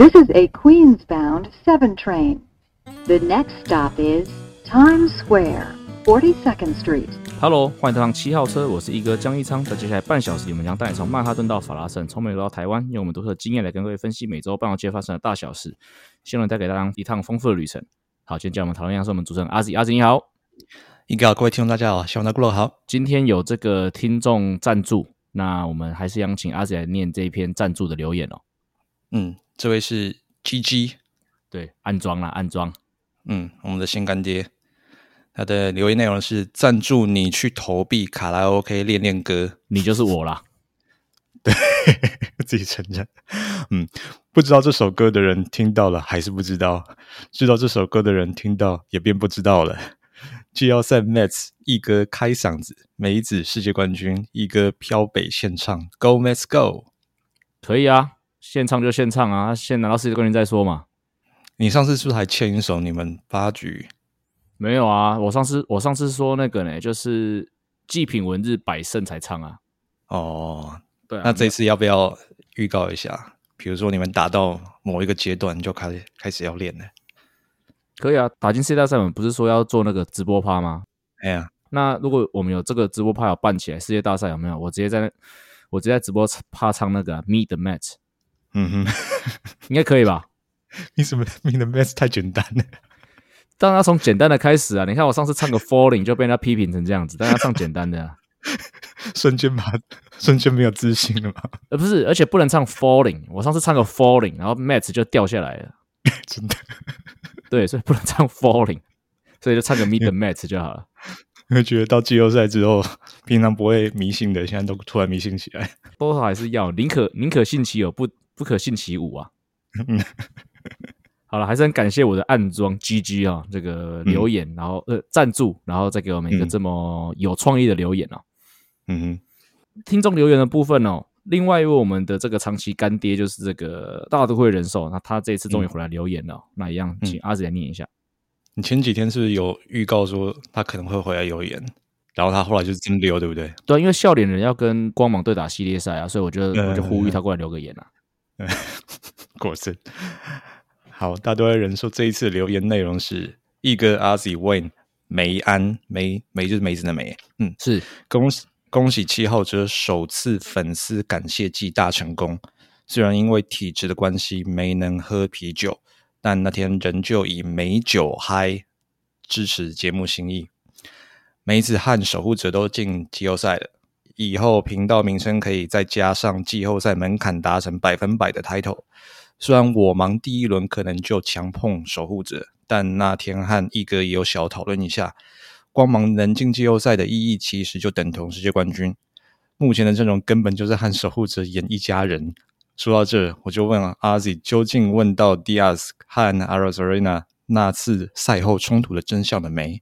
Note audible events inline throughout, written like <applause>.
This is a Queens-bound 7 train. The next stop is Times Square, 42nd Street. Hello，欢迎搭上七号车，我是一哥江一昌。在接下来半小时，我们将带你从曼哈顿到法拉盛，从美国到台湾，用我们独特的经验来跟各位分析每周半导体发生的大小事，希望带给大家一趟丰富的旅程。好，今天叫我们讨论一下是我们主持人阿 Z，阿 Z 你好，一哥好，各位听众大家好，希望大家过得好。今天有这个听众赞助，那我们还是想请阿 Z 来念这一篇赞助的留言哦。嗯，这位是 GG，对，安装啦，安装。嗯，我们的新干爹，他的留言内容是赞助你去投币卡拉 OK 练练歌，你就是我啦。<laughs> 对，自己承认。嗯，不知道这首歌的人听到了还是不知道？知道这首歌的人听到也便不知道了。季要赛 Mets 一哥开嗓子，梅子世界冠军，一哥飘北现唱，Go Mets Go，可以啊。现唱就现唱啊，先拿到世界冠军再说嘛。你上次是不是还欠一首你们八局？没有啊，我上次我上次说那个呢，就是祭品文字百胜才唱啊。哦，对啊，那这次要不要预告一下？比如说你们打到某一个阶段就开始开始要练了。可以啊，打进世界大赛，我们不是说要做那个直播趴吗？哎呀，那如果我们有这个直播趴要办起来，世界大赛有没有？我直接在我直接在直播趴唱那个 Meet the Met。嗯哼，<laughs> 应该可以吧？你什么？你的 Mets 太简单了。当然要从简单的开始啊！你看我上次唱个 Falling 就被人家批评成这样子，但要唱简单的，啊，<laughs> 瞬间把瞬间没有自信了吗？呃，不是，而且不能唱 Falling。我上次唱个 Falling，然后 Mets 就掉下来了。<laughs> 真的？对，所以不能唱 Falling，所以就唱个 Meet the Mets 就好了。我觉得到季后赛之后，平常不会迷信的，现在都突然迷信起来。多少还是要宁可宁可信其有，不不可信其无啊。<laughs> 好了，还是很感谢我的暗装 GG 啊，这个留言，然后呃赞助，然后再给我们一个这么有创意的留言哦。嗯哼，听众留言的部分哦，另外一位我们的这个长期干爹就是这个大都会人寿，那他这次终于回来留言了，那一样请阿子来念一下。你前几天是不是有预告说他可能会回来留言，然后他后来就是真留，对不对？对，因为笑脸人要跟光芒对打系列赛啊，所以我就我就呼吁他过来留个言啊。<laughs> 果真。好，大多人说这一次留言内容是一哥阿 Z Wayne 梅安梅梅就是梅子的梅，嗯，是。恭喜恭喜七号车首次粉丝感谢季大成功。虽然因为体质的关系没能喝啤酒，但那天仍旧以美酒嗨支持节目心意。梅子和守护者都进季后赛了，以后频道名称可以再加上季后赛门槛达成百分百的 title。虽然我忙第一轮可能就强碰守护者，但那天和一哥也有小讨论一下，光芒能进季后赛的意义其实就等同世界冠军。目前的阵容根本就是和守护者演一家人。说到这，我就问阿 Z，究竟问到 Diaz 和 Arizona 那次赛后冲突的真相了没？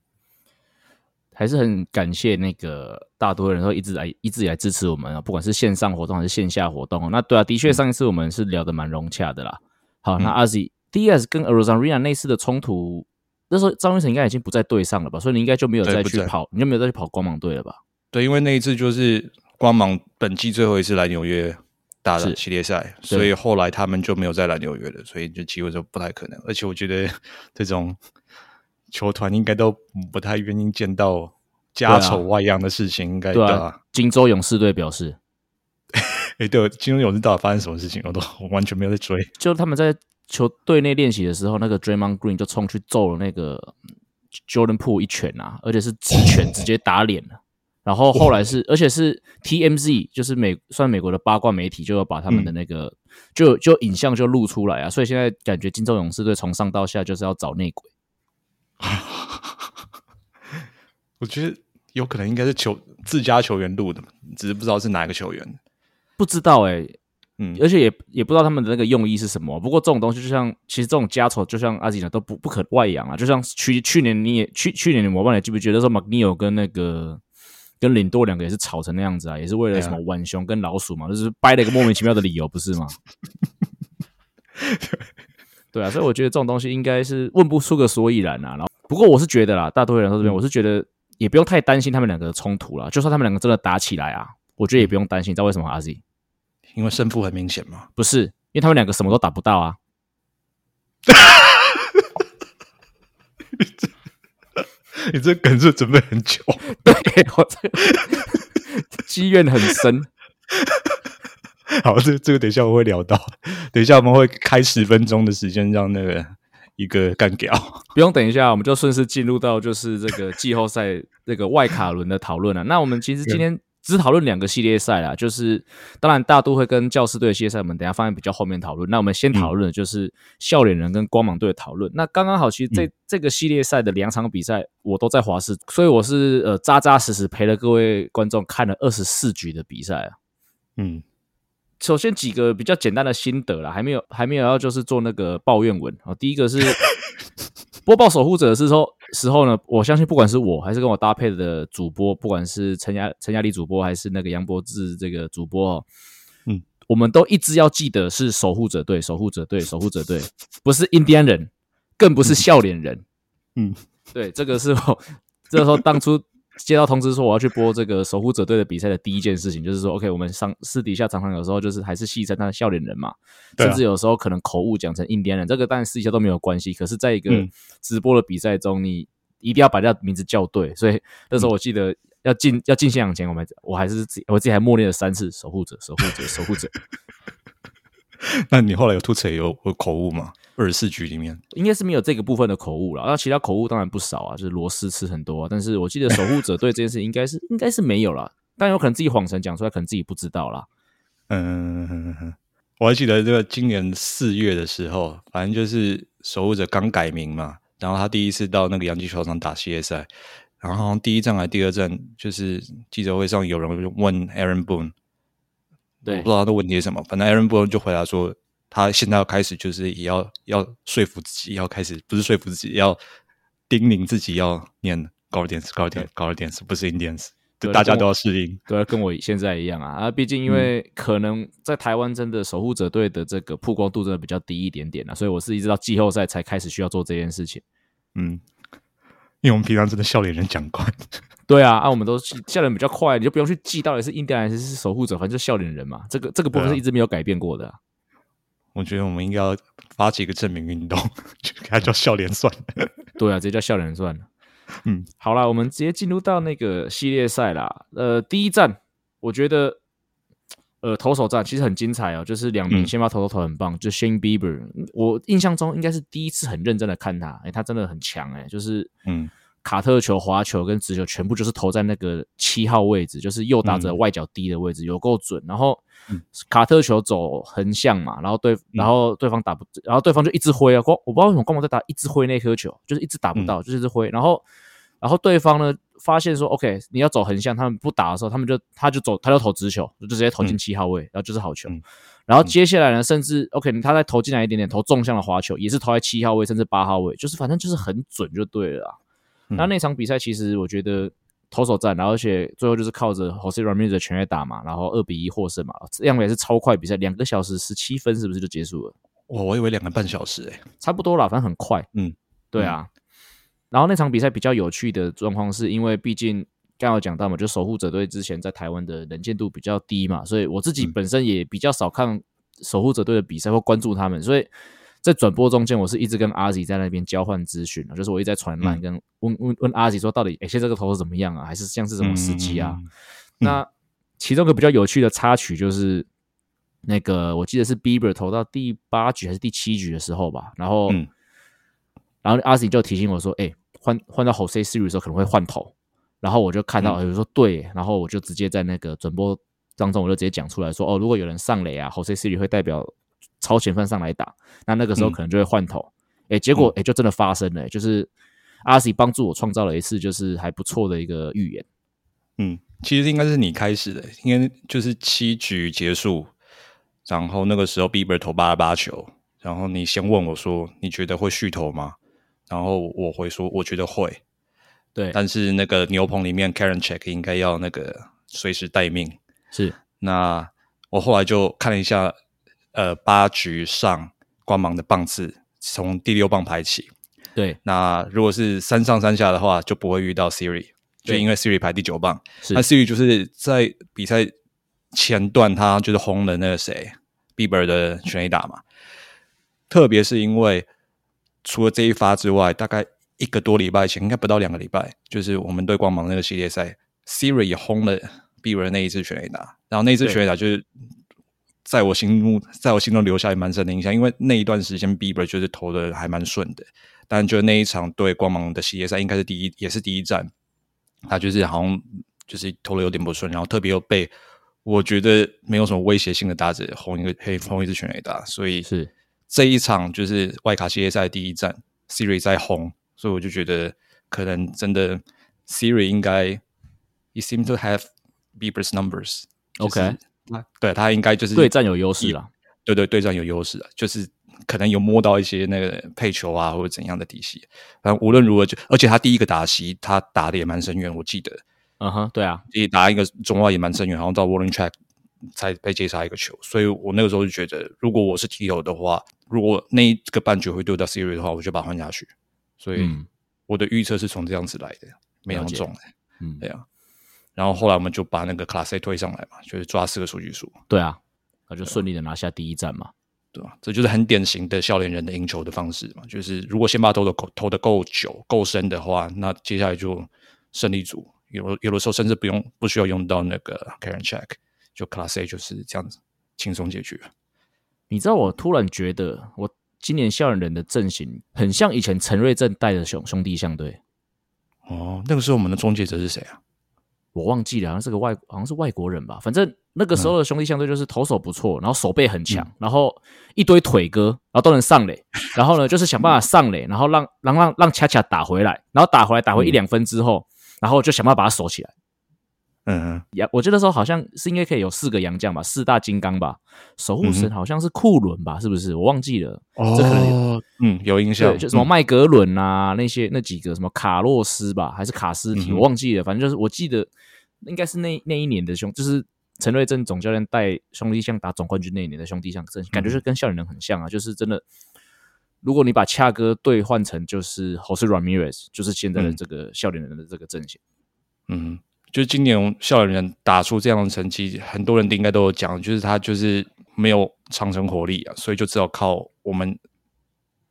还是很感谢那个大多人都一直来一直以来支持我们啊，不管是线上活动还是线下活动。那对啊，的确上一次我们是聊得蛮融洽的啦。好，那阿 Z DS 跟 Arizona 那次的冲突，那时候张云成应该已经不在队上了吧？所以你应该就没有再去跑，你就没有再去跑光芒队了吧？对，因为那一次就是光芒本季最后一次来纽约打的系列赛，所以后来他们就没有再来纽约了，所以就机会就不太可能。而且我觉得 <laughs> 这种。球团应该都不太愿意见到家丑外扬的事情，应该对啊。金州勇士队表示：“ <laughs> 哎，对，金州勇士到底发生什么事情？我都 <laughs> 完全没有在追。就他们在球队内练习的时候，那个 Draymond Green 就冲去揍了那个 Jordan Po 一拳啊，而且是直拳，<laughs> 直接打脸了。然后后来是，而且是 TMZ，就是美算美国的八卦媒体，就要把他们的那个就就影像就录出来啊。所以现在感觉金州勇士队从上到下就是要找内鬼。” <laughs> 我觉得有可能应该是球自家球员录的，只是不知道是哪一个球员，不知道哎，嗯，而且也也不知道他们的那个用意是什么。不过这种东西就像，其实这种家丑，就像阿吉讲，都不不可外扬啊。就像去去年你也去去年，我忘了记不记得说马尼奥跟那个跟领多两个也是吵成那样子啊，也是为了什么浣熊跟老鼠嘛，就是掰了一个莫名其妙的理由，不是吗？<laughs> 对啊，所以我觉得这种东西应该是问不出个所以然啊。然后，不过我是觉得啦，大多数人说这边，我是觉得也不用太担心他们两个的冲突了。就算他们两个真的打起来啊，我觉得也不用担心。你知道为什么阿 Z？因为胜负很明显嘛。不是，因为他们两个什么都打不到啊。<laughs> 你这梗是准备很久，<laughs> 对我这个 <laughs> 积怨很深。<laughs> 好，这这个等一下我会聊到，等一下我们会开十分钟的时间让那个一个干掉。<laughs> 不用等一下，我们就顺势进入到就是这个季后赛这个外卡轮的讨论了。那我们其实今天只讨论两个系列赛啦，就是当然大都会跟教师队的系列赛，我们等一下放在比较后面讨论。那我们先讨论的就是笑脸人跟光芒队的讨论。那刚刚好，其实这、这个系列赛的两场比赛我都在华视，所以我是呃扎扎实实陪了各位观众看了二十四局的比赛啊。嗯，首先几个比较简单的心得啦，还没有还没有要就是做那个抱怨文啊。第一个是 <laughs> 播报守护者的时候时候呢，我相信不管是我还是跟我搭配的主播，不管是陈亚陈亚丽主播还是那个杨博志这个主播哦，嗯，我们都一直要记得是守护者队，守护者队，守护者队，不是印第安人，更不是笑脸人，嗯，对，这个是我这时候当初。接到通知说我要去播这个守护者队的比赛的第一件事情，就是说，OK，我们上私底下常常有时候就是还是戏称他的笑脸人嘛，甚至有时候可能口误讲成印第安人，这个当然私底下都没有关系。可是，在一个嗯直播的比赛中，你一定要把人家名字叫对。所以那时候我记得要进要进现场前，我们我还是自己我自己还默念了三次守护者，守护者，守护者。<laughs> 那你后来有吐槽有有口误吗？二十四局里面，应该是没有这个部分的口误了，那其他口误当然不少啊，就是螺丝吃很多、啊，但是我记得守护者对这件事应该是 <laughs> 应该是没有啦，但有可能自己谎称讲出来，可能自己不知道啦。嗯，我还记得这个今年四月的时候，反正就是守护者刚改名嘛，然后他第一次到那个洋基球场打系列赛，然后好像第一站还第二站，就是记者会上有人问 Aaron Boone，对我不知道他的问题是什么，反正 Aaron Boone 就回答说，他现在要开始就是也要要说服自己，要开始不是说服自己，要叮咛自己要念 Guardians Guardians Guardians，不是 Indians，对大家都要适应。对啊，跟我现在一样啊啊！毕竟因为可能在台湾真的守护者队的这个曝光度真的比较低一点点啊，所以我是一直到季后赛才开始需要做这件事情。嗯，因为我们平常真的笑脸人讲惯。<laughs> 对啊，啊，我们都是笑脸比较快，你就不用去记到底是印第安人还是守护者，反正就笑脸人嘛。这个这个部分是一直没有改变过的啊、我觉得我们应该要发起一个证明运动，<laughs> 就给他叫笑脸算了。<laughs> 对啊，直接叫笑脸算了。嗯，好啦，我们直接进入到那个系列赛啦。呃，第一站我觉得，呃，投手战其实很精彩哦，就是两名嗯先发投手投很棒，就 Shane Bieber，我印象中应该是第一次很认真的看他，诶，他真的很强诶，就是嗯卡特球、滑球跟直球全部就是投在那个七号位置，就是右打者嗯外角低的位置，有够准。然后嗯卡特球走横向嘛，然后对，然后对方打不，然后对方就一直挥啊，光我不知道为什么光芒在打一直挥那颗球，就是一直打不嗯到，就是一直挥。然后，然后对方呢发现说，OK，你要走横向，他们不打的时候，他们就他就走，他就投直球，就直接投进嗯七号位，然后就是好球。嗯然后接下来呢，甚至 OK，他再投进来一点点，投纵向的滑球，也是投在七号位甚至八号位，就是反正就是很准就对了啊。嗯那那场比赛其实我觉得投手战，然后而且最后就是靠着 Jose Ramirez 的全垒打嘛，然后二比一获胜嘛，这样也是超快比赛，两个小时十七分是不是就结束了？我我以为两个半小时诶、差不多啦，反正很快。嗯，对啊。然后那场比赛比较有趣的状况是因为毕竟刚刚有讲到嘛，就守护者队之前在台湾的能见度比较低嘛，所以我自己嗯本身也比较少看守护者队的比赛或关注他们，所以在转播中间，我是一直跟阿 Z 在那边交换资讯就是我一直在传烂嗯跟问问问阿 Z 说，到底哎，现在这个投手怎么样啊？还是像是什么时机啊？嗯那其中一个比较有趣的插曲就是，那个我记得是 Bieber 投到第八局还是第七局的时候吧，然后，嗯。然后阿 Z 就提醒我说，哎、换换到 Jose Siri 的时候可能会换头，然后我就看到，嗯。有说对，然后我就直接在那个转播当中我就直接讲出来说，哦，如果有人上垒啊，Jose Siri 会代表超前分上来打，那那个时候嗯可能就会换头，哎、结果哎、就真的发生了、就是阿 Z 帮助我创造了一次就是还不错的一个预言。嗯，其实应该是你开始的，应该就是七局结束，然后那个时候 Bieber 投八十八球，然后你先问我说你觉得会续投吗？然后我会说我觉得会，对，但是那个牛棚里面 Karen Check 应该要那个随时待命。是那我后来就看了一下，呃，八局上光芒的棒次从第六棒排起。对，那如果是三上三下的话，就不会遇到 Siri，就因为 Siri 排第九棒。那 Siri 就是在比赛前段，他就是轰了那个谁 Bieber 的全垒打嘛。特别是因为除了这一发之外，大概一个多礼拜前，应该不到两个礼拜，就是我们对光芒那个系列赛，Siri 也轰了 Bieber 那一次全垒打，然后那一次全垒打就是在我心目，在我心中留下也蛮深的印象，因为那一段时间 Bieber 就是投的还蛮顺的，但就那一场对光芒的系列赛，应该是第一，也是第一站，他就是好像就是投的有点不顺，然后特别又被我觉得没有什么威胁性的打者轰一个黑轰一支全垒打，所以是这一场就是外卡系列赛第一站，Siri 在轰，所以我就觉得可能真的 Siri 应该，he seem to have Bieber's numbers。OK 那对他应该就是对战有优势了。对对对战有优势啊，就是可能有摸到一些那个配球啊或者怎样的底细。反正无论如何就，而且他第一个打席他打的也蛮深远，我记得嗯哼，对啊，也打一个中外也蛮深远，然后到 warning track 才被接杀一个球。所以我那个时候就觉得，如果我是 T 友的话，如果那一个半局会丢到 Siri 的话，我就把它换下去。所以嗯我的预测是从这样子来的，没那么中的。嗯对啊。然后后来我们就把那个 Class A 推上来嘛，就是抓四个数据数，对啊，那就顺利的拿下第一站嘛。对吧？这就是很典型的笑脸人的赢球的方式嘛。就是如果先把投的够投的够久、够深的话，那接下来就胜利组。有有的时候甚至不用不需要用到那个 Karen Check，就 Class A 就是这样子轻松解决。你知道我突然觉得，我今年笑脸人的阵型很像以前陈瑞正带的兄兄弟象队，哦，那个时候我们的终结者是谁啊？我忘记了，好像是个外好像是外国人吧。反正那个时候的兄弟相对就是投手不错，然后手背很强，然后一堆腿哥，然后都能上垒，<laughs> 然后呢就是想办法上垒，然后让让让让恰恰打回来，然后打回来打回一两分之后，然后就想办法把它守起来。嗯，洋，我记得那时候好像是应该可以有四个洋将吧，四大金刚吧，守护神好像是库伦吧，是不是？我忘记了。这可能哦，嗯，有印象，对，就什么嗯麦格伦啊，那些那几个什么卡洛斯吧，还是卡斯提，嗯我忘记了。反正就是我记得应该是那那一年的兄，就是陈瑞正总教练带兄弟象打总冠军那一年的兄弟象感觉就跟笑脸人很像啊，就是真的。如果你把恰哥兑换成就是 Jose Ramirez，就是现在的嗯这个笑脸人的这个阵型。嗯，就是今年校园人打出这样的成绩，很多人应该都有讲，就是他就是没有长城火力啊，所以就只有靠我们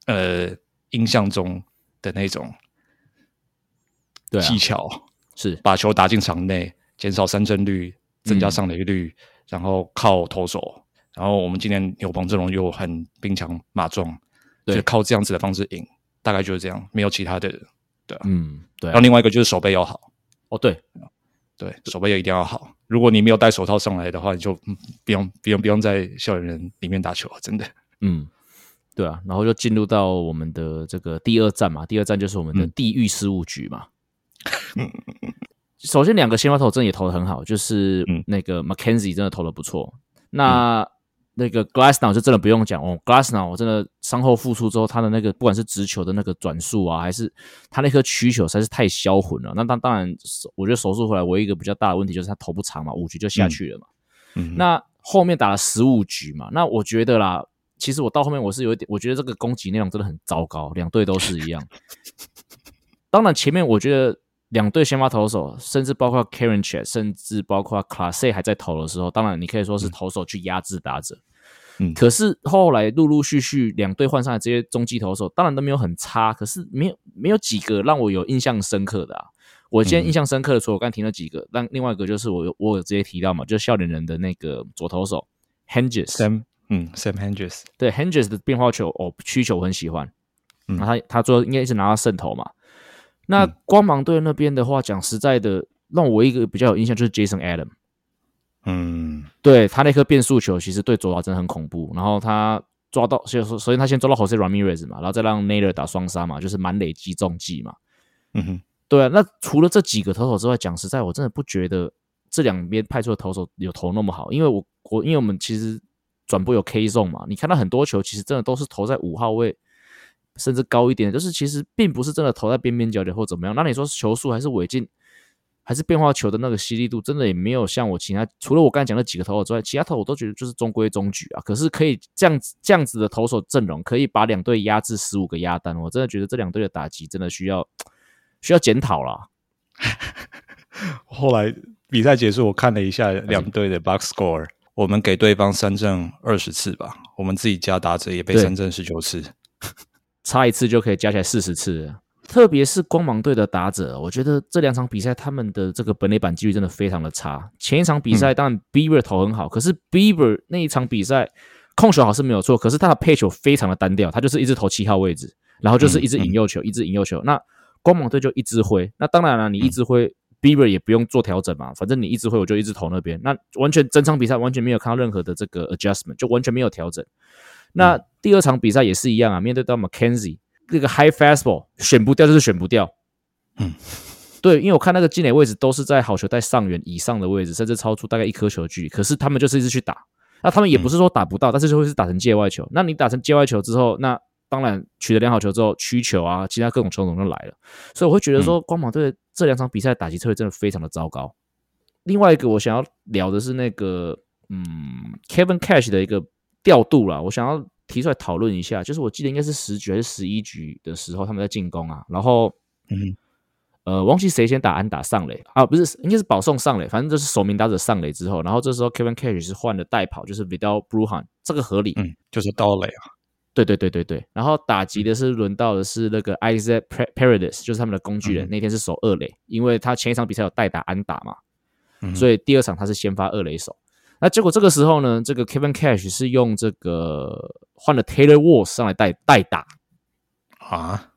呃印象中的那种对啊。技，巧，是。把球打进场内，减少三振率，增加嗯上垒率，然后靠投手。然后我们今年牛棚阵容又很兵强马壮，对。就靠这样子的方式赢，大概就是这样，没有其他的。对啊，嗯，对啊。然后，另外一个就是手背要好，哦对，对，手背也一定要好。如果你没有戴手套上来的话，你就、嗯不用不用不用在校园人里面打球，真的。嗯，对啊，然后就进入到我们的这个第二站嘛，第二站就是我们的嗯地狱事务局嘛。<laughs> 首先，两个先发投真的也投的很好，就是嗯那个 Mackenzie 真的投的不错。那、那个 Glassnow 就真的不用讲哦，Glassnow 我真的伤后复出之后，他的那个不管是直球的那个转速啊，还是他那颗曲球，实在是太销魂了。那当当然，我觉得手术回来唯一一个比较大的问题就是他头不长嘛，五局就下去了嘛。嗯，那后面打了十五局嘛，那我觉得啦，其实我到后面我是有一点，我觉得这个攻击内容真的很糟糕，两队都是一样。当然前面我觉得两队先发投手，甚至包括 Karen c h e 甚至包括 Class A 还在投的时候，当然你可以说是投手去压制打者。嗯。可是后来陆陆续续两队换上来这些中继投手，当然都没有很差，可是没有没有几个让我有印象深刻的啊。我今天印象深刻的，除了我刚才提了几个，但另外一个就是我有我有直接提到嘛，就是笑脸人的那个左投手 Henges，Sam，嗯，Sam Hendricks，对 Henges 的变化球哦，曲球我很喜欢，嗯。那他他最后应该一直拿到胜投嘛。那嗯。光芒队那边的话，讲实在的，让我一个比较有印象就是 Jason Adam，嗯。对他那颗变速球其实对左打真的很恐怖，然后他抓到，先首先他先抓到 Jose Ramirez 嘛，然后再让 Naylor 打双杀嘛，就是满垒击中计嘛。嗯哼，对啊，那除了这几个投手之外，讲实在，我真的不觉得这两边派出的投手有投那么好，因为我我因为我们其实转播有 K zone 嘛，你看到很多球其实真的都是投在五号位，甚至高一点，就是其实并不是真的投在边边角角或怎么样。那你说球速还是尾劲，还是变化球的那个犀利度，真的也没有像我其他除了我刚才讲的几个投手之外，其他投手我都觉得就是中规中矩啊。可是可以这样子这样子的投手阵容，可以把两队压制十五个压单，我真的觉得这两队的打击真的需要需要检讨了。<laughs> 后来比赛结束，我看了一下两队的 box score，我们给对方三振二十次吧，我们自己加打者也被三振十九次。差一次就可以加起来四十次了。特别是光芒队的打者，我觉得这两场比赛他们的这个本垒板几率真的非常的差。前一场比赛当然 Bieber 投很好，可是 Bieber 那一场比赛控球好是没有错，可是他的配球非常的单调，他就是一直投七号位置，然后就是一直引诱球，一直引诱球。那光芒队就一直挥，那当然了，你一直挥 Bieber 也不用做调整嘛，反正你一直挥我就一直投那边，那完全整场比赛完全没有看到任何的这个 adjustment，就完全没有调整。那第二场比赛也是一样啊，面对到 McKenzie。那个 high fastball 选不掉就是选不掉，嗯，对，因为我看那个积垒位置都是在好球带上缘以上的位置，甚至超出大概一颗球的距离，可是他们就是一直去打，那他们也不是说打不到，但是就会是打成界外球。那你打成界外球之后，那当然取得良好球之后，曲球啊，其他各种球种就来了。所以我会觉得说，光芒队这两场比赛打击策略真的非常的糟糕。另外一个我想要聊的是那个，嗯，Kevin Cash 的一个调度啦，我想要。提出来讨论一下，就是我记得应该是十局还是十一局的时候，他们在进攻啊，然后，嗯，呃，忘记谁先打安打上垒啊，不是，应该是保送上垒，反正就是守名打者上垒之后，然后这时候 Kevin Cash 是换了代跑，就是 Vidal Bruhan，这个合理，嗯，就是刀垒啊，对对对对对，然后打击的是轮到的是那个 Isaac Paradis，就是他们的工具人，那天是守二垒，因为他前一场比赛有代打安打嘛，所以第二场他是先发二垒手。那结果这个时候呢，这个 Kevin Cash 是用这个换了 Taylor Walls 上来代代打啊？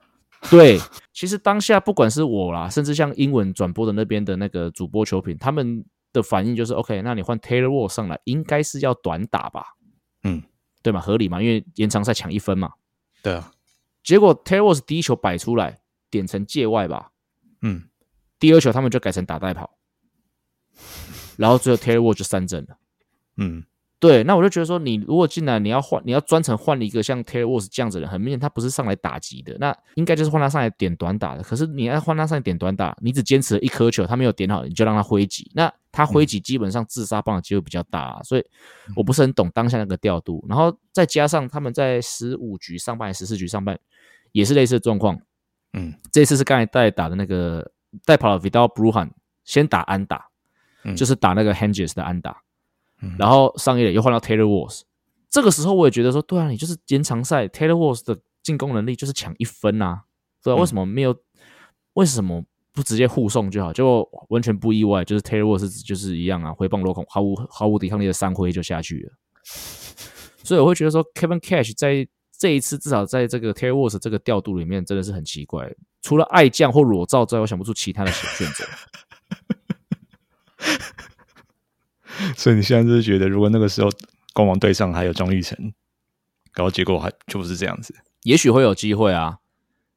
对，其实当下不管是我啦，甚至像英文转播的那边的那个主播球评，他们的反应就是 OK，那你换 Taylor Walls 上来，应该是要短打吧？嗯，对嘛，合理嘛，因为延长赛抢一分嘛。对啊。结果 Taylor Walls 第一球摆出来，点成界外吧？嗯。第二球他们就改成打带跑，然后最后 Taylor Walls 就三振了。嗯，对，那我就觉得说，你如果进来，你要换，你要专程换一个像 Taylor Walls 这样子的人，很明显他不是上来打击的，那应该就是换他上来点短打的。可是你要换他上来点短打，你只坚持了一颗球，他没有点好，你就让他挥击，那他挥击基本上自杀棒的机会比较大，所以我不是很懂当下那个调度。然后再加上他们在十五局上半、十四局上半也是类似的状况，嗯，这次是刚才带打的那个带跑了 Vidal Bruhan 先打安打，就是打那个 Henges 的安打。然后上一垒又换到 Taylor Walls，这个时候我也觉得说，对啊，你就是延长赛 Taylor Walls 的进攻能力就是抢一分呐，对啊，为什么没有？为什么不直接护送就好？就完全不意外，就是 Taylor Walls 就是一样啊，回棒落空，毫无毫无抵抗力的三挥就下去了。<laughs> 所以我会觉得说，Kevin Cash 在这一次至少在这个 Taylor Walls 这个调度里面真的是很奇怪，除了爱将或裸照之外，我想不出其他的选择。<laughs> <laughs> 所以你现在就是觉得，如果那个时候光芒队上还有张玉成，然后结果还就不是这样子，也许会有机会啊。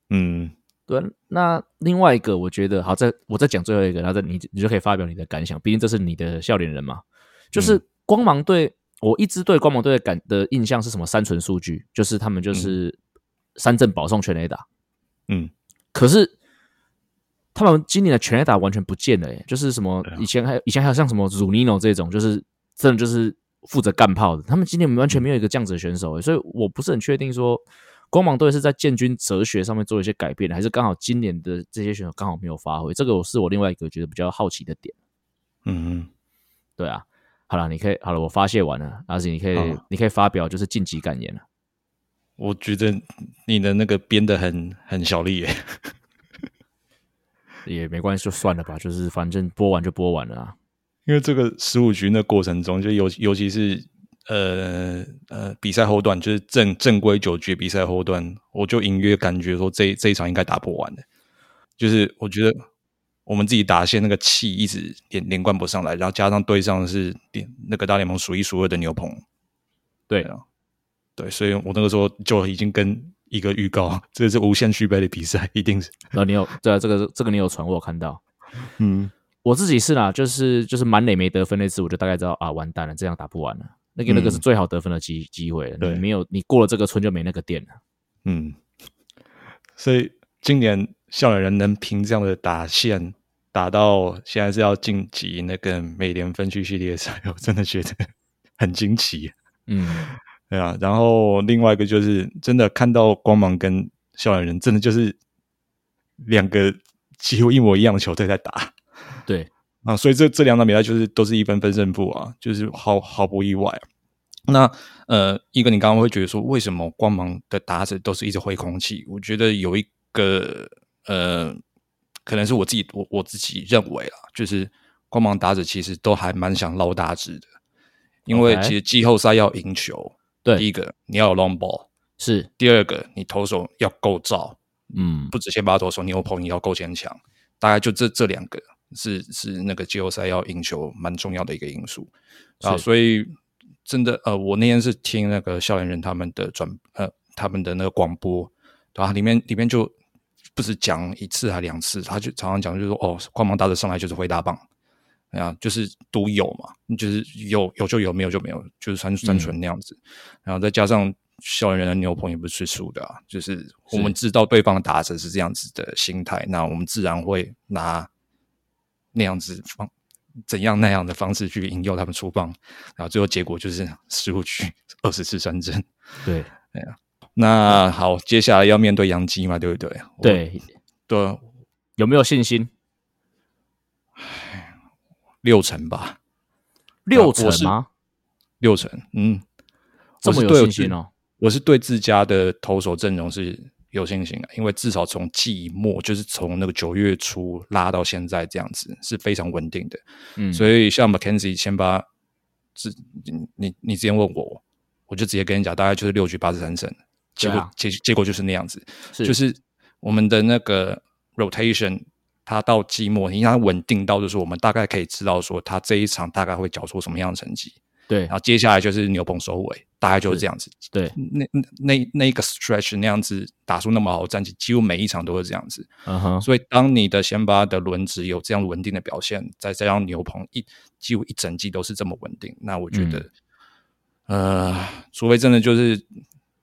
嗯，对。那另外一个，我觉得好，再我再讲最后一个，然后再你你就可以发表你的感想。毕竟这是你的笑脸人嘛。就是光芒队，我一直对光芒队的感的印象是什么？三纯数据，就是他们就是三振保送全垒打。嗯，可是。他们今年的全垒打完全不见了，哎，就是什么以前还以前还有像什么 Zunino 这种，就是真的就是负责干炮的。他们今年完全没有一个这样子的选手，所以我不是很确定说光芒队是在建军哲学上面做一些改变，还是刚好今年的这些选手刚好没有发挥。这个我是我另外一个觉得比较好奇的点。嗯，对啊，好了，你可以好了，我发泄完了，阿信你可以你可以发表就是晋级感言了。我觉得你的那个编的很很小力耶。也没关系，就算了吧。就是反正播完就播完了啊。因为这个十五局那过程中，就尤尤其是呃呃比赛后段，就是正正规九局比赛后段，我就隐约感觉说这这一场应该打不完的。就是我觉得我们自己打线那个气一直连连贯不上来，然后加上对上是那个大联盟数一数二的牛棚，对啊，对，所以我那个时候就已经跟。一个预告，<laughs> 这是无限续杯的比赛，<laughs> 一定是。那你有对啊这个这个你有传，我有看到。嗯，我自己是啦，就是就是满垒没得分那次，我就大概知道啊，完蛋了，这样打不完了。那个那个是最好得分的机机会了，你没有你过了这个村就没那个店了。嗯，所以今年笑脸人能凭这样的打线打到现在是要晋级那个美联分区系列赛，<laughs> 我真的觉得很惊奇。嗯。对啊，然后另外一个就是真的看到光芒跟笑脸人，真的就是两个几乎一模一样的球队在打。对 <laughs> 啊，所以这这两场比赛就是都是一分分胜负啊，就是毫毫不意外。那呃，一个你刚刚会觉得说，为什么光芒的打者都是一直挥空气？我觉得有一个呃，可能是我自己我我自己认为啦，就是光芒打者其实都还蛮想捞大值的，因为其实季后赛要赢球，对。第一个你要有 long ball，是，第二个你投手要够造，嗯，不止先发投手，你有朋你要够坚强，大概就这这两个是是那个季后赛要赢球蛮重要的一个因素。啊，是所以真的呃，我那天是听那个校园人他们的转呃他们的那个广播，对吧、里面里面就不止讲一次还两次，他就常常讲就是说哦，光芒打者上来就是挥大棒。哎呀，就是都有嘛，就是有有就有，没有就没有，就是单单纯那样子。然后再加上校园人的牛棚也不是吃素的啊，就是我们知道对方的打者是这样子的心态，那我们自然会拿那样子方怎样那样的方式去引诱他们出棒，然后最后结果就是失误区二十次三振。<laughs> 对那好，接下来要面对杨基嘛，对不对？对，对，有没有信心？六成吧，六成吗？六成，嗯，这么有信心哦？我是对自家的投手阵容是有信心的，因为至少从季末就是从那个九月初拉到现在这样子是非常稳定的。嗯，所以像 McKenzie 先发，是你你你之前问我，我就直接跟你讲，大概就是六局八十三胜，结果、啊结结果就是那样子，是就是我们的那个 rotation。它到季末，你让它稳定到，就是我们大概可以知道说，他这一场大概会缴出什么样的成绩。对然后接下来就是牛棚收尾，大概就是这样子。对，那那那那一个 stretch 那样子打出那么好的战绩，几乎每一场都是这样子。嗯哼，所以当你的先发的轮值有这样稳定的表现，再加上牛棚一几乎一整季都是这么稳定，那我觉得，呃，除非真的就是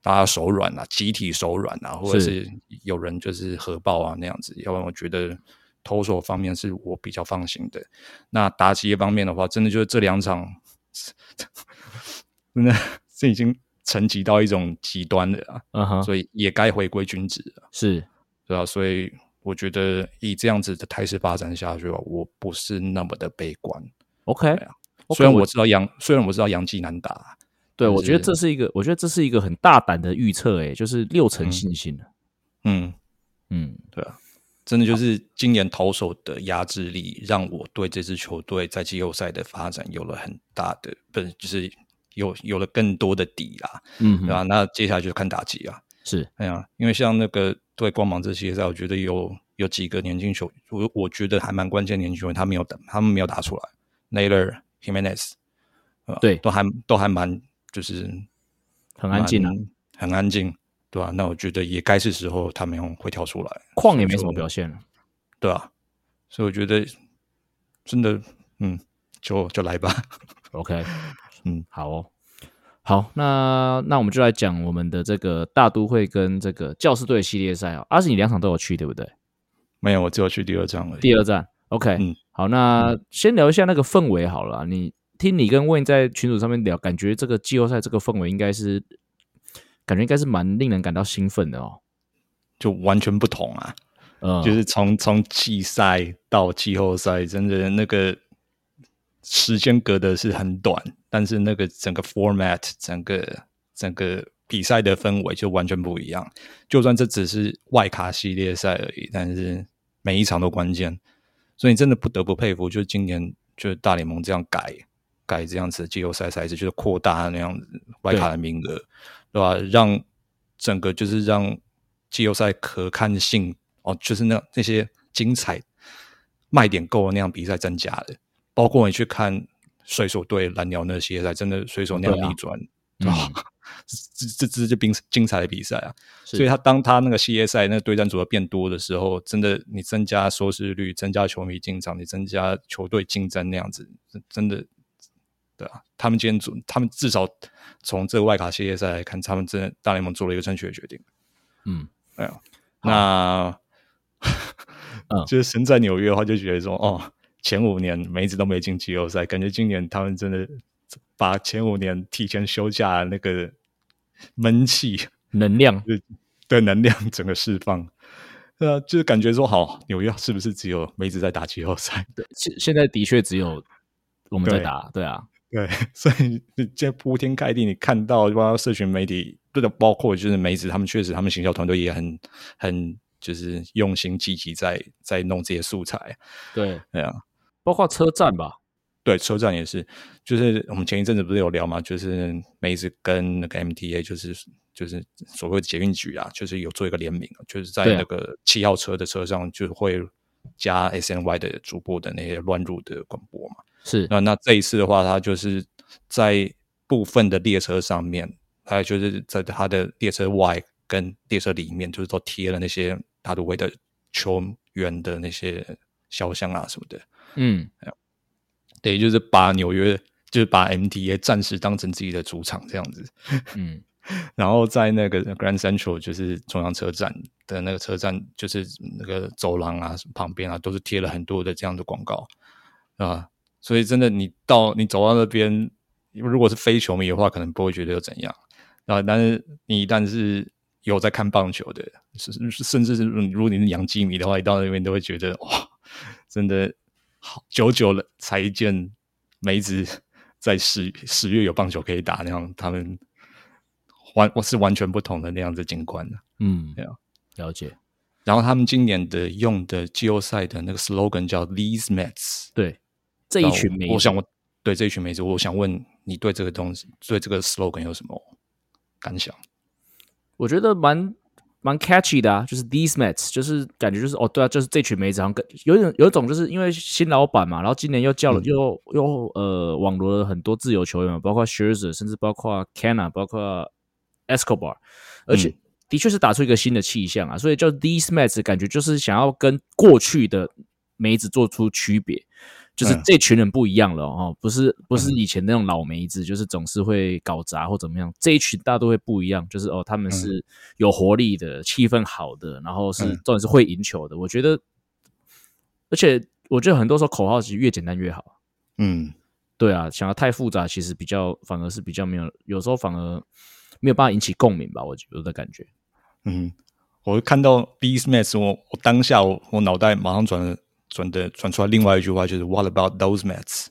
大家手软啊，集体手软啊，或者是是有人就是核爆啊那样子，要不然我觉得投手方面是我比较放心的。那打击方面的话，真的就是这两场，真的这已经层级到一种极端了啊，嗯哼，所以也该回归均值了。是。对啊，所以我觉得以这样子的态势发展下去，我不是那么的悲观。OK 虽然我知道杨，虽然我知道杨基难打，对，我觉得这是一个，我觉得这是一个很大胆的预测，诶，就是六成嗯。信心嗯，嗯，真的就是今年投手的压制力，让我对这支球队在季后赛的发展有了很大的，不是就是有有了更多的底啦，嗯哼，对吧、那接下来就是看打击啊，是。哎呀，因为像那个对光芒这系列赛，我觉得有有几个年轻球，我我觉得还蛮关键的年轻球员，他没有打，他们没有打出来，Naylor Jimenez，呃对？都还都还蛮就是很安静啊，很安静，对吧、那我觉得也该是时候他们会跳出来，矿也没什么表现了。对啊，所以我觉得真的，嗯，就就来吧，OK，<laughs> 嗯，好哦，好，那那我们就来讲我们的这个大都会跟这个教师队系列赛啊。阿是，你两场都有去对不对？没有，我只有去第二站而已。第二站，OK，、嗯好，那先聊一下那个氛围好了啊。你听你跟 Wayne 在群组上面聊，感觉这个季后赛这个氛围应该是，感觉应该是蛮令人感到兴奋的哦。就完全不同啊，嗯，就是从从季赛到季后赛，真的那个时间隔的是很短，但是那个整个 format，整个整个比赛的氛围就完全不一样。就算这只是外卡系列赛而已，但是每一场都关键，所以你真的不得不佩服，就是今年就是大联盟这样改改这样子的季后赛赛制，就是扩大那样子外卡的名额，对吧？让整个就是让季后赛可看性哦，就是那那些精彩卖点够的那样比赛增加了。包括你去看水手队蓝鸟那个系列赛，真的水手那样对啊逆转，对吧，这这这这精精彩的比赛啊！所以他当他那个系列赛那个对战组合变多的时候，真的你增加收视率，增加球迷进场，你增加球队竞争那样子，真真的，对啊，他们今天做，他们至少从这个外卡系列赛来看，他们真的大联盟做了一个正确的决定。嗯，哎呀，那嗯 <laughs> 就是身在纽约的话，就觉得说，哦，前五年每一次都没进季后赛，感觉今年他们真的把前五年提前休假的那个闷气能量 <laughs> 的能量整个释放。对啊，就是感觉说，好，纽约是不是只有梅子在打季后赛？对现现在的确只有我们在对打，对啊，对，<laughs> 所以你这铺天盖地，你看到包括社群媒体，对的，包括就是梅子，他们确实，他们行销团队也很很就是用心积极在在弄这些素材。对，对啊，包括车站吧，对，车站也是，就是我们前一阵子不是有聊嘛，就是梅子跟那个 MTA，就是就是所谓的捷运局啊，就是有做一个联名，就是在那个七号车的车上就会加 SNY 的主播的那些乱入的广播嘛。是那那这一次的话，他就是在部分的列车上面，还有就是在他的列车外跟列车里面，就是都贴了那些大都会的球员的那些肖像啊什么的。嗯，等于，就是把纽约，就是把 MTA 暂时当成自己的主场这样子。嗯，<laughs> 然后在那个 Grand Central，就是中央车站的那个车站，就是那个走廊啊旁边啊，都是贴了很多的这样的广告啊。所以真的，你到你走到那边，如果是非球迷的话，可能不会觉得有怎样啊。但是你一旦是有在看棒球的，是是甚至是如果你是洋基迷的话，一到那边都会觉得哇，真的好久久了才见梅子在十十月有棒球可以打那样，他们完我是完全不同的那样子景观的。嗯，对啊，了解。然后他们今年的用的季后赛的那个 slogan 叫 These Mets，对，这一群梅子我想问，对这一群梅子，我想问你对这个东西，对这个 slogan 有什么感想？我觉得蛮蛮 catchy 的啊，就是 these Mets，就是感觉就是哦，对啊，就是这群梅子好像跟有一种有一种就是因为新老板嘛，然后今年又叫了、嗯又又呃网罗了很多自由球员嘛，包括 Scherzer，甚至包括 Canna，包括 Escobar，而且嗯的确是打出一个新的气象啊，所以叫 these Mets 感觉就是想要跟过去的梅子做出区别。就是嗯这群人不一样了哦，不是不是以前那种老梅子，就是总是会搞砸或怎么样。这一群大都会不一样，就是哦，他们是有活力的，气氛好的，然后是嗯重点是会赢球的。我觉得，而且我觉得很多时候口号其实越简单越好。嗯对啊，想要太复杂，其实比较反而是比较没有，有时候反而没有办法引起共鸣吧。我觉得的感觉。嗯，我看到 These Mets，我我当下我我脑袋马上转了转的转出来另外一句话，就是 What about those Mets？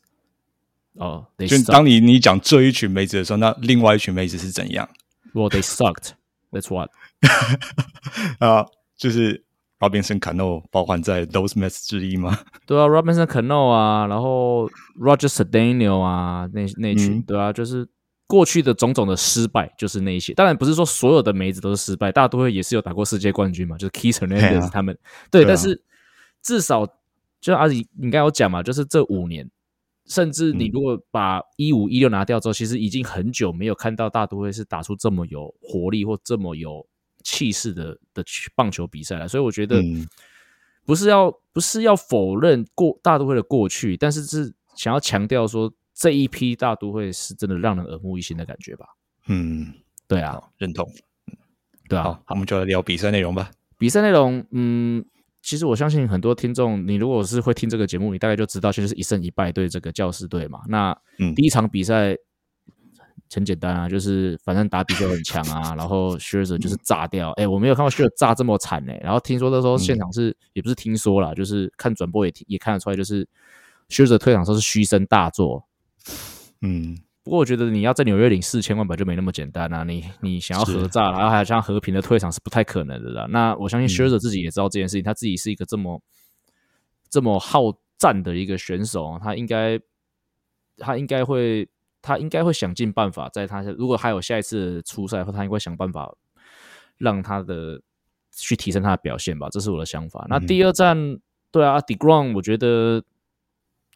哦就当你你讲这一群妹子的时候，那另外一群妹子是怎样 well they sucked. That's what. <laughs> 啊？就是 Robinson Cano 包含在 those Mets 之一吗？对啊，Robinson Cano 啊，然后 Roger Sedano 啊，那那群、嗯对啊，就是过去的种种的失败，就是那一些。当然不是说所有的梅子都是失败，大都会也是有打过世界冠军嘛，就是 Hernandez <laughs> 啊他们。对，对啊但是至少就阿里你刚有讲嘛，就是这五年，甚至你嗯如果把一五一六拿掉之后，其实已经很久没有看到大都会是打出这么有活力或这么有气势的的棒球比赛了。所以我觉得。嗯不是要不是要否认过大都会的过去，但是是想要强调说这一批大都会是真的让人耳目一新的感觉吧？嗯，对啊，好，认同。对啊。好，我们就来聊比赛内容吧。比赛内容，嗯，其实我相信很多听众，你如果是会听这个节目，你大概就知道，其实是一胜一败对这个教师队嘛。那嗯第一场比赛很简单啊，就是反正打比就很强啊，<laughs> 然后 Scherzer 就是炸掉。哎、我没有看过 Scherzer 炸这么惨哎、然后听说那时候现场是、也不是听说啦，就是看转播也听也看得出来，就是 Scherzer 退场的时候是嘘声大作。嗯不过我觉得你要在纽约领四千万本就没那么简单啊！你你想要是合炸，然后还想要和平的退场是不太可能的啦。那我相信 Scherzer 自己也知道这件事情，他自己是一个这么这么好战的一个选手啊，他应该他应该会他应该会想尽办法，在他如果还有下一次的出赛的话，他应该会想办法让他的去提升他的表现吧，这是我的想法。那第二站，对啊 d e g r o n 我觉得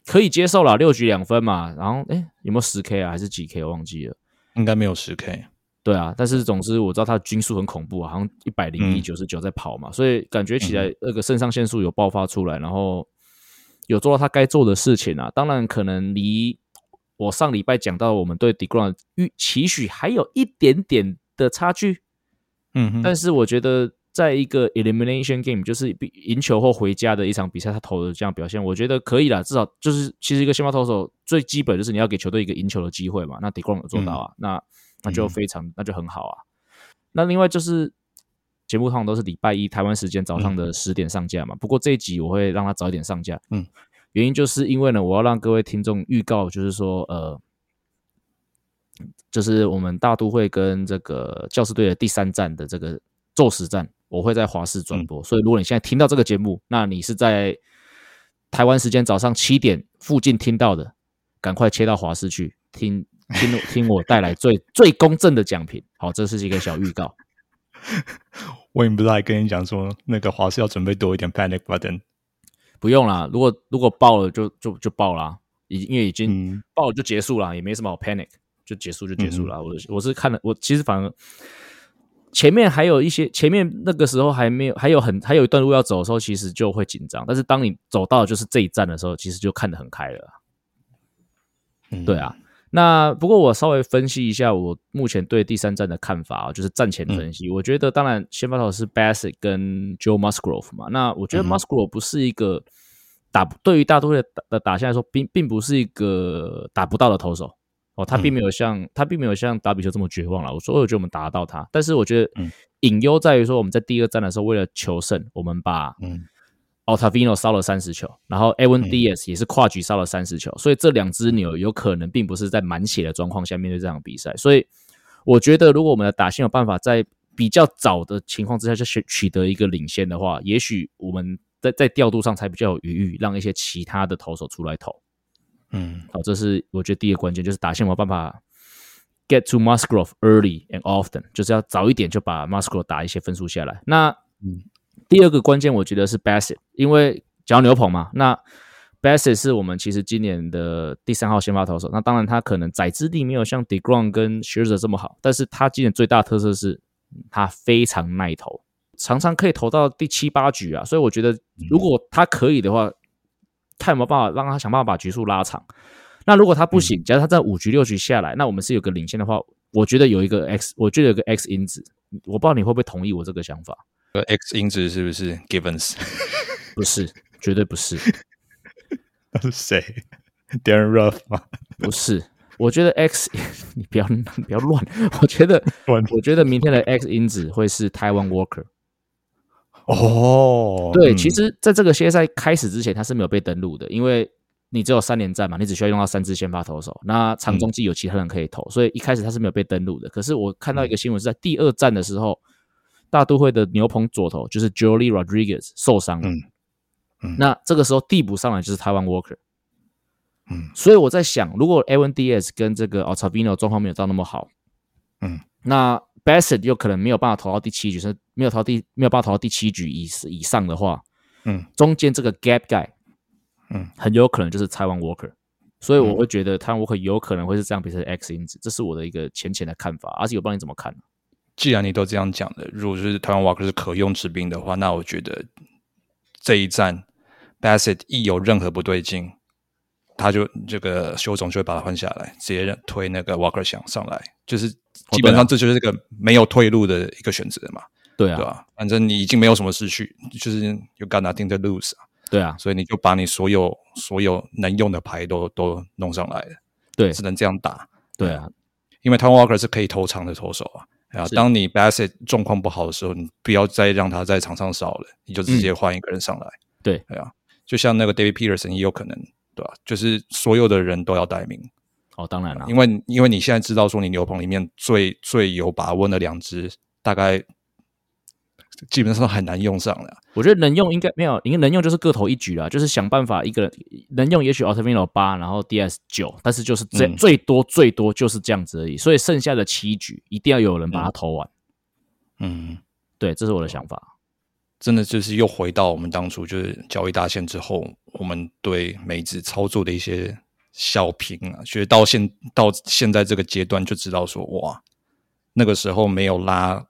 可以接受啦，六局两分嘛。然后，哎，有没有十 K 啊？还是几 K？我忘记了。应该没有十 K。对啊，但是总之我知道他的均速很恐怖啊，好像一百零一嗯九十九在跑嘛，所以感觉起来那个肾上腺素有爆发出来，然后有做到他该做的事情啊。当然，可能离我上礼拜讲到我们对 d e g r o n 预期许还有一点点的差距，嗯哼，但是我觉得，在一个 elimination game，就是比赢球后回家的一场比赛，他投的这样表现，我觉得可以啦。至少就是，其实一个先发投手最基本就是你要给球队一个赢球的机会嘛。那 d e g r o m 有做到啊，那那就非常，那就很好啊。那另外就是节目通常都是礼拜一台湾时间早上的十点上架嘛，不过这一集我会让它早一点上架。嗯，原因就是因为呢，我要让各位听众预告，就是说，呃，就是我们大都会跟这个教师队的第三站的这个宙斯战，我会在华视转播。所以如果你现在听到这个节目，那你是在台湾时间早上七点附近听到的，赶快切到华视去听听听我带来最最公正的奖评。好，这是一个小预告。<laughs> 我也不是还跟你讲说，那个华视要准备多一点 panic button。不用啦，如果如果爆了就就就爆啦，已因为已经爆了就结束了，也没什么好 panic，就结束就结束了。我我是看了，我其实反而前面还有一些，前面那个时候还没有，还有很还有一段路要走的时候，其实就会紧张。但是当你走到就是这一站的时候，其实就看得很开了。对啊。那不过我稍微分析一下我目前对第三站的看法啊，就是站前分析。我觉得当然先发投是 Bassett 跟 Joe Musgrove 嘛。那我觉得 Musgrove 不是一个打对于大多数的打线来说，并并不是一个打不到的投手哦。他并没有像他并没有像打比丘这么绝望了。我说我觉得我们打得到他，但是我觉得隐忧在于说我们在第二站的时候为了求胜，我们把嗯。Altavino 烧了三十球，然后 Evan Diaz 也是跨局烧了三十球，所以这两只牛有可能并不是在满血的状况下面对这场比赛。所以我觉得，如果我们的打线有办法在比较早的情况之下就取取得一个领先的话，也许我们在在调度上才比较有余裕，让一些其他的投手出来投。嗯，好，这是我觉得第一个关键，就是打线有办法 get to Musgrove early and often，就是要早一点就把 Musgrove 打一些分数下来。那嗯。第二个关键，我觉得是 Bassett，因为讲牛棚嘛，那 Bassett 是我们其实今年的第三号先发投手。那当然，他可能载资力没有像 Degrom 跟 s h i r z e r 这么好，但是他今年最大特色是他非常耐投，常常可以投到第七八局啊。所以我觉得，如果他可以的话，看有没有办法让他想办法把局数拉长。那如果他不行，假如他在五局六局下来，那我们是有个领先的话，我觉得有一个 X，我觉得有个 X 因子，我不知道你会不会同意我这个想法。X 因子是不是 Givens？不是，绝对不是。是谁？Darren Ruff 吗？不是，我觉得 X，<laughs> 你不要不要乱。我觉得，我觉得明天的 X 因子会是台湾 Walker。哦，对，其实在这个系列赛开始之前，他是没有被登录的，因为你只有三连战嘛，你只需要用到三支先发投手，那场中继有其他人可以投，所以一开始他是没有被登录的。可是我看到一个新闻是在第二战的时候。大都会的牛棚左投就是 Jolie Rodriguez 受伤了，嗯，那这个时候递补上来就是台湾 Walker，嗯，所以我在想，如果 Evan Diaz 跟这个 Altavino 状况没有到那么好，嗯，那 Bassett 又可能没有办法投到第七局，是没有投第没有办法投到第七局以以上的话，嗯，中间这个 Gap Guy，嗯，很有可能就是台湾 Walker，所以我会觉得台湾 Walker 有可能会是这样比赛的 X 因子，这是我的一个浅浅的看法，而且我不知道你怎么看。既然你都这样讲的，如果是台湾 Walker 是可用之兵的话，那我觉得这一战 Bassett 一有任何不对劲，他就这个修总就会把他换下来，直接推那个瓦克想上来，就是基本上这就是一个没有退路的一个选择嘛。对啊，对吧？反正你已经没有什么失去，就是 you got nothing to lose 啊。对啊，所以你就把你所有所有能用的牌都都弄上来了。对，只能这样打。对啊，因为 Tom Walker 是可以投长的投手啊。啊，当你 Bassett 状况不好的时候，你不要再让他在场上少了，你就直接换一个人上来。对，对啊，就像那个 David Peterson 也有可能，对吧？就是所有的人都要待命。哦，当然了，因为因为你现在知道说你牛棚里面最最有把握的两只，大概。基本上很难用上了。我觉得能用应该没有，应该能用就是个头一局啦，就是想办法一个人能用，也许 Altavino 八，然后 DS 九，但是就是最最多最多就是这样子而已。所以剩下的七局一定要有人把它投完。嗯，对，这是我的想法。真的就是又回到我们当初就是交易大线之后，我们对梅子操作的一些小评啊，觉得到现到现在这个阶段就知道说，哇，那个时候没有拉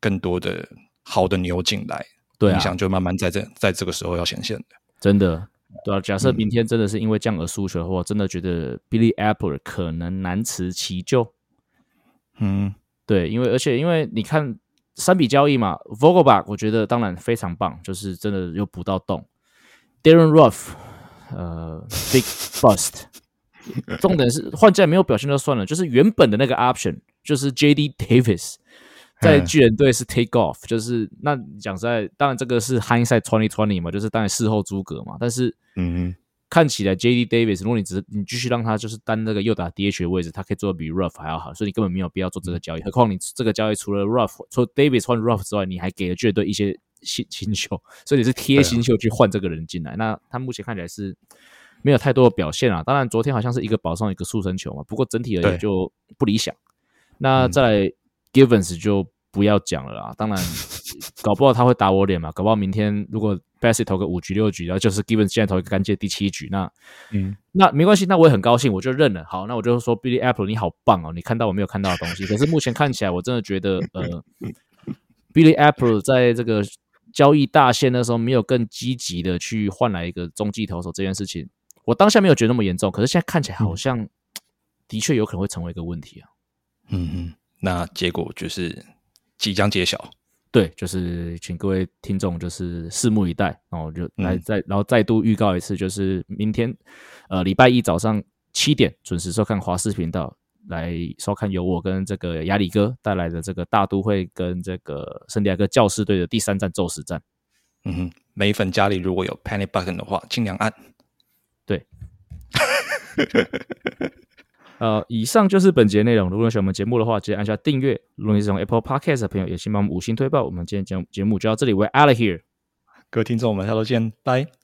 更多的。好的牛进来，对影响就慢慢在这在这个时候要显现的，真的，对啊。假设明天真的是因为这样而输球的话，真的觉得 Billy Apple 可能难辞其咎。嗯，对，因为而且因为你看三笔交易嘛，Vogelbach 我觉得当然非常棒，就是真的又补到洞。Darren Ruff，呃，Big Bust，<laughs> 重点是换来没有表现就算了，就是原本的那个 option 就是 JD Davis。在巨人队是 take off，就是那讲实在，当然这个是 hindsight twenty twenty 嘛，就是当然事后诸葛嘛。但是，嗯，看起来 J.D. Davis，如果你只是你继续让他就是担那个右打 D.H 的位置，他可以做的比 Ruff 还要好，所以你根本没有必要做这个交易。何况你这个交易除了 Ruff，除了 Davis 换 Ruff 之外，你还给了巨人队一些新新秀，所以你是贴新秀去换这个人进来。那他目前看起来是没有太多的表现啊。当然，昨天好像是一个保送一个速生球嘛，不过整体而言就不理想。那再来 Givens 就不要讲了啦。当然，<laughs> 搞不好他会打我脸嘛，搞不好明天如果。Bassett 投个五局六局，然后就是 Givens 现在投一个干净第七局，那嗯，那没关系，那我也很高兴，我就认了。好，那我就说 Billy Apple 你好棒哦，你看到我没有看到的东西。<laughs> 可是目前看起来，我真的觉得呃，Billy Apple 在这个交易大限的时候没有更积极的去换来一个中继投手这件事情，我当下没有觉得那么严重。可是现在看起来好像的确有可能会成为一个问题啊。嗯嗯，那结果就是即将揭晓。对，就是请各位听众就是拭目以待，然后就来再然后再度预告一次，就是明天呃礼拜一早上七点准时收看华视频道，来收看由我跟这个亚里哥带来的这个大都会跟这个圣地亚哥教士队的第三战宙斯战。嗯哼，美粉家里如果有 panic button 的话，尽量按。对。呃，以上就是本节内容。如果喜欢我们节目的话，记得按下订阅。如果你是从 Apple Podcast 的朋友，也请帮我们五星推爆。我们今天节节目就到这里，We're out of here。各位听众，我们下周见，拜。